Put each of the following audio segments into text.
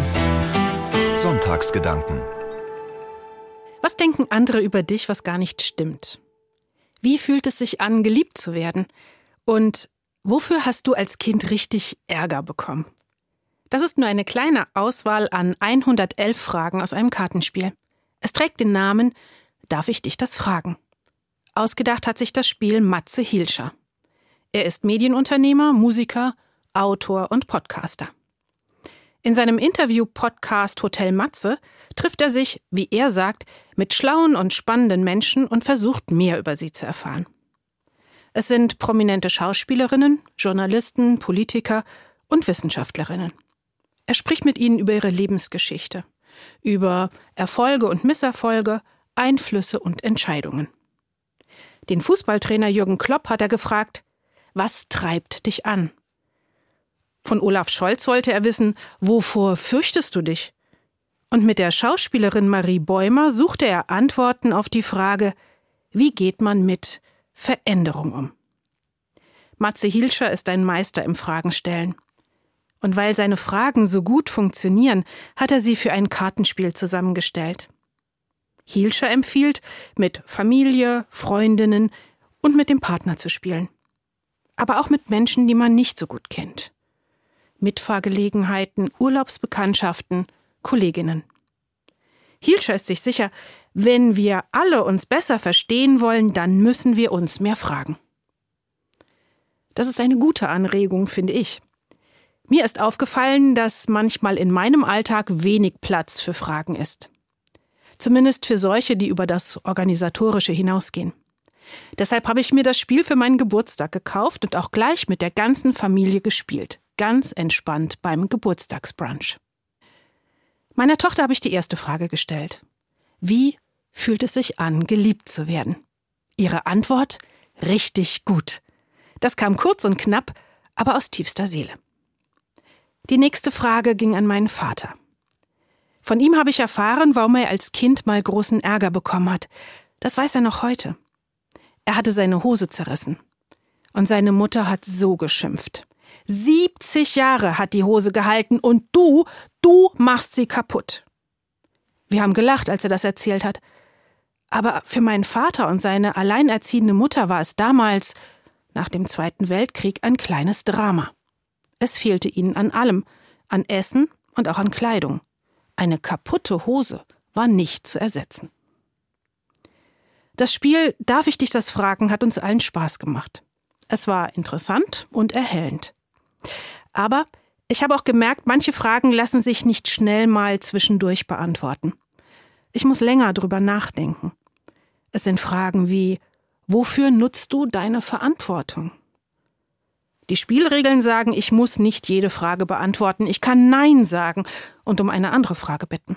1 Sonntagsgedanken Was denken andere über dich, was gar nicht stimmt? Wie fühlt es sich an, geliebt zu werden? Und wofür hast du als Kind richtig Ärger bekommen? Das ist nur eine kleine Auswahl an 111 Fragen aus einem Kartenspiel. Es trägt den Namen Darf ich dich das fragen? Ausgedacht hat sich das Spiel Matze Hilscher. Er ist Medienunternehmer, Musiker, Autor und Podcaster. In seinem Interview-Podcast Hotel Matze trifft er sich, wie er sagt, mit schlauen und spannenden Menschen und versucht mehr über sie zu erfahren. Es sind prominente Schauspielerinnen, Journalisten, Politiker und Wissenschaftlerinnen. Er spricht mit ihnen über ihre Lebensgeschichte, über Erfolge und Misserfolge, Einflüsse und Entscheidungen. Den Fußballtrainer Jürgen Klopp hat er gefragt, was treibt dich an? Von Olaf Scholz wollte er wissen, wovor fürchtest du dich? Und mit der Schauspielerin Marie Bäumer suchte er Antworten auf die Frage, wie geht man mit Veränderung um? Matze Hilscher ist ein Meister im Fragenstellen. Und weil seine Fragen so gut funktionieren, hat er sie für ein Kartenspiel zusammengestellt. Hielscher empfiehlt, mit Familie, Freundinnen und mit dem Partner zu spielen. Aber auch mit Menschen, die man nicht so gut kennt. Mitfahrgelegenheiten, Urlaubsbekanntschaften, Kolleginnen. Hielscher ist sich sicher, wenn wir alle uns besser verstehen wollen, dann müssen wir uns mehr fragen. Das ist eine gute Anregung, finde ich. Mir ist aufgefallen, dass manchmal in meinem Alltag wenig Platz für Fragen ist. Zumindest für solche, die über das Organisatorische hinausgehen. Deshalb habe ich mir das Spiel für meinen Geburtstag gekauft und auch gleich mit der ganzen Familie gespielt ganz entspannt beim Geburtstagsbrunch. Meiner Tochter habe ich die erste Frage gestellt. Wie fühlt es sich an, geliebt zu werden? Ihre Antwort richtig gut. Das kam kurz und knapp, aber aus tiefster Seele. Die nächste Frage ging an meinen Vater. Von ihm habe ich erfahren, warum er als Kind mal großen Ärger bekommen hat. Das weiß er noch heute. Er hatte seine Hose zerrissen. Und seine Mutter hat so geschimpft. 70 Jahre hat die Hose gehalten und du, du machst sie kaputt. Wir haben gelacht, als er das erzählt hat. Aber für meinen Vater und seine alleinerziehende Mutter war es damals, nach dem Zweiten Weltkrieg, ein kleines Drama. Es fehlte ihnen an allem, an Essen und auch an Kleidung. Eine kaputte Hose war nicht zu ersetzen. Das Spiel Darf ich dich das fragen hat uns allen Spaß gemacht. Es war interessant und erhellend. Aber ich habe auch gemerkt, manche Fragen lassen sich nicht schnell mal zwischendurch beantworten. Ich muss länger drüber nachdenken. Es sind Fragen wie Wofür nutzt du deine Verantwortung? Die Spielregeln sagen, ich muss nicht jede Frage beantworten, ich kann Nein sagen und um eine andere Frage bitten.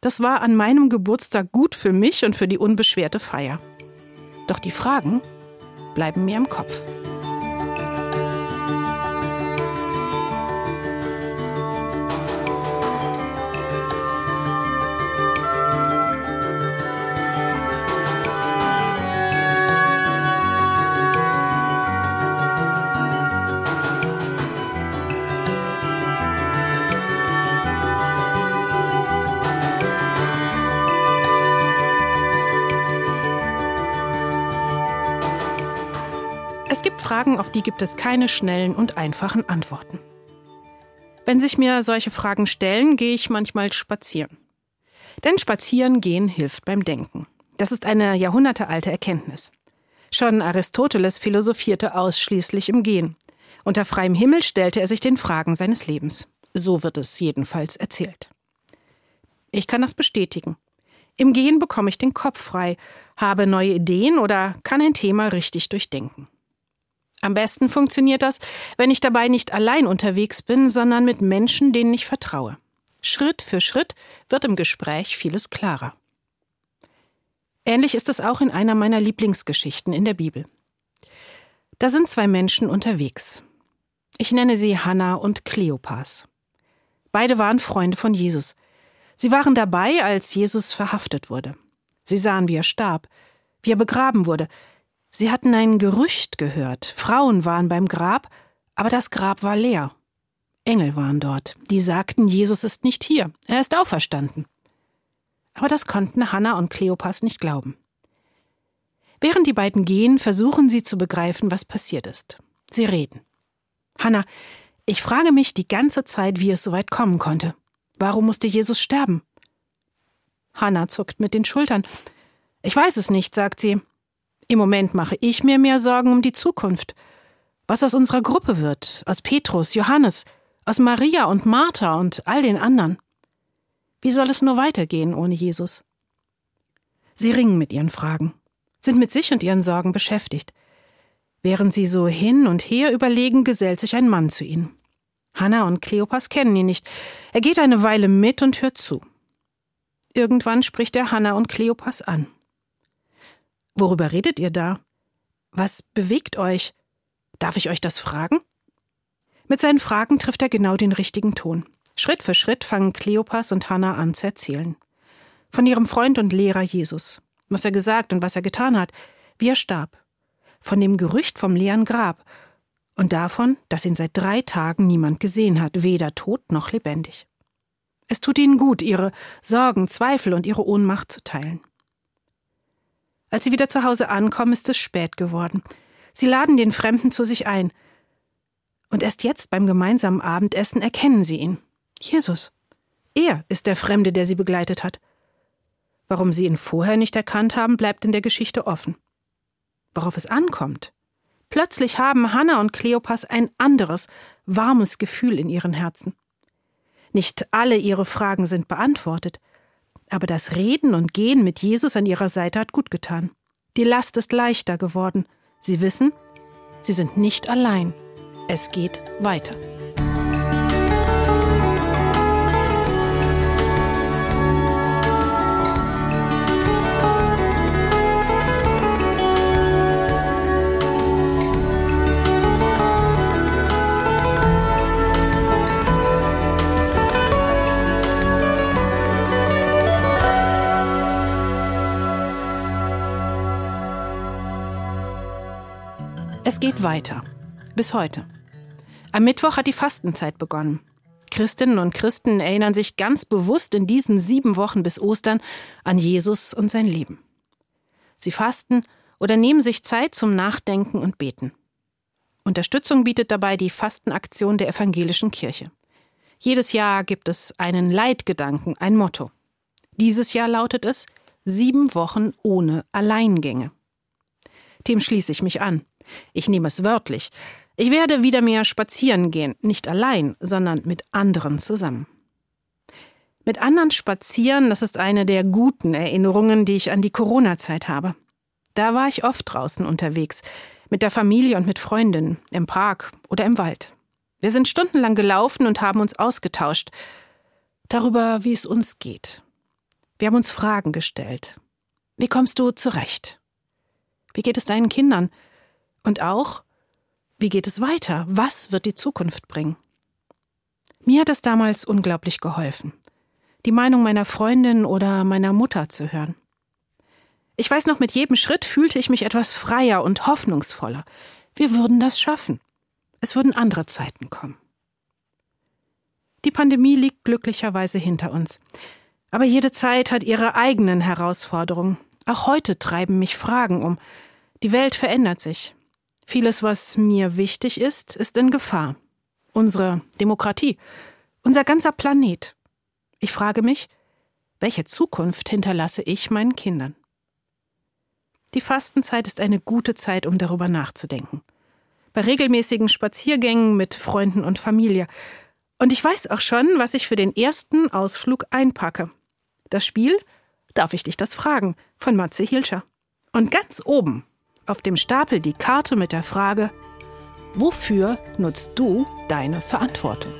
Das war an meinem Geburtstag gut für mich und für die unbeschwerte Feier. Doch die Fragen bleiben mir im Kopf. Es gibt Fragen, auf die gibt es keine schnellen und einfachen Antworten. Wenn sich mir solche Fragen stellen, gehe ich manchmal spazieren. Denn spazieren gehen hilft beim Denken. Das ist eine jahrhundertealte Erkenntnis. Schon Aristoteles philosophierte ausschließlich im Gehen. Unter freiem Himmel stellte er sich den Fragen seines Lebens. So wird es jedenfalls erzählt. Ich kann das bestätigen. Im Gehen bekomme ich den Kopf frei, habe neue Ideen oder kann ein Thema richtig durchdenken. Am besten funktioniert das, wenn ich dabei nicht allein unterwegs bin, sondern mit Menschen, denen ich vertraue. Schritt für Schritt wird im Gespräch vieles klarer. Ähnlich ist es auch in einer meiner Lieblingsgeschichten in der Bibel. Da sind zwei Menschen unterwegs. Ich nenne sie Hannah und Kleopas. Beide waren Freunde von Jesus. Sie waren dabei, als Jesus verhaftet wurde. Sie sahen, wie er starb, wie er begraben wurde, Sie hatten ein Gerücht gehört. Frauen waren beim Grab, aber das Grab war leer. Engel waren dort. Die sagten, Jesus ist nicht hier, er ist auferstanden. Aber das konnten Hannah und Kleopas nicht glauben. Während die beiden gehen, versuchen sie zu begreifen, was passiert ist. Sie reden. Hannah, ich frage mich die ganze Zeit, wie es so weit kommen konnte. Warum musste Jesus sterben? Hannah zuckt mit den Schultern. Ich weiß es nicht, sagt sie. Im Moment mache ich mir mehr Sorgen um die Zukunft. Was aus unserer Gruppe wird, aus Petrus, Johannes, aus Maria und Martha und all den anderen. Wie soll es nur weitergehen ohne Jesus? Sie ringen mit ihren Fragen, sind mit sich und ihren Sorgen beschäftigt. Während sie so hin und her überlegen, gesellt sich ein Mann zu ihnen. Hanna und Kleopas kennen ihn nicht. Er geht eine Weile mit und hört zu. Irgendwann spricht er Hanna und Kleopas an. Worüber redet ihr da? Was bewegt euch? Darf ich euch das fragen? Mit seinen Fragen trifft er genau den richtigen Ton. Schritt für Schritt fangen Kleopas und Hannah an zu erzählen. Von ihrem Freund und Lehrer Jesus. Was er gesagt und was er getan hat. Wie er starb. Von dem Gerücht vom leeren Grab. Und davon, dass ihn seit drei Tagen niemand gesehen hat, weder tot noch lebendig. Es tut ihnen gut, ihre Sorgen, Zweifel und ihre Ohnmacht zu teilen. Als sie wieder zu Hause ankommen, ist es spät geworden. Sie laden den Fremden zu sich ein. Und erst jetzt beim gemeinsamen Abendessen erkennen sie ihn. Jesus. Er ist der Fremde, der sie begleitet hat. Warum sie ihn vorher nicht erkannt haben, bleibt in der Geschichte offen. Worauf es ankommt. Plötzlich haben Hannah und Kleopas ein anderes, warmes Gefühl in ihren Herzen. Nicht alle ihre Fragen sind beantwortet, aber das Reden und Gehen mit Jesus an ihrer Seite hat gut getan. Die Last ist leichter geworden. Sie wissen, sie sind nicht allein. Es geht weiter. Es geht weiter. Bis heute. Am Mittwoch hat die Fastenzeit begonnen. Christinnen und Christen erinnern sich ganz bewusst in diesen sieben Wochen bis Ostern an Jesus und sein Leben. Sie fasten oder nehmen sich Zeit zum Nachdenken und Beten. Unterstützung bietet dabei die Fastenaktion der evangelischen Kirche. Jedes Jahr gibt es einen Leitgedanken, ein Motto. Dieses Jahr lautet es Sieben Wochen ohne Alleingänge. Dem schließe ich mich an. Ich nehme es wörtlich. Ich werde wieder mehr spazieren gehen, nicht allein, sondern mit anderen zusammen. Mit anderen spazieren, das ist eine der guten Erinnerungen, die ich an die Corona-Zeit habe. Da war ich oft draußen unterwegs, mit der Familie und mit Freundinnen, im Park oder im Wald. Wir sind stundenlang gelaufen und haben uns ausgetauscht darüber, wie es uns geht. Wir haben uns Fragen gestellt. Wie kommst du zurecht? Wie geht es deinen Kindern? Und auch, wie geht es weiter? Was wird die Zukunft bringen? Mir hat es damals unglaublich geholfen, die Meinung meiner Freundin oder meiner Mutter zu hören. Ich weiß noch, mit jedem Schritt fühlte ich mich etwas freier und hoffnungsvoller. Wir würden das schaffen. Es würden andere Zeiten kommen. Die Pandemie liegt glücklicherweise hinter uns. Aber jede Zeit hat ihre eigenen Herausforderungen. Auch heute treiben mich Fragen um. Die Welt verändert sich. Vieles, was mir wichtig ist, ist in Gefahr. Unsere Demokratie, unser ganzer Planet. Ich frage mich, welche Zukunft hinterlasse ich meinen Kindern? Die Fastenzeit ist eine gute Zeit, um darüber nachzudenken. Bei regelmäßigen Spaziergängen mit Freunden und Familie. Und ich weiß auch schon, was ich für den ersten Ausflug einpacke. Das Spiel Darf ich dich das fragen? von Matze Hilscher. Und ganz oben auf dem Stapel die Karte mit der Frage, wofür nutzt du deine Verantwortung?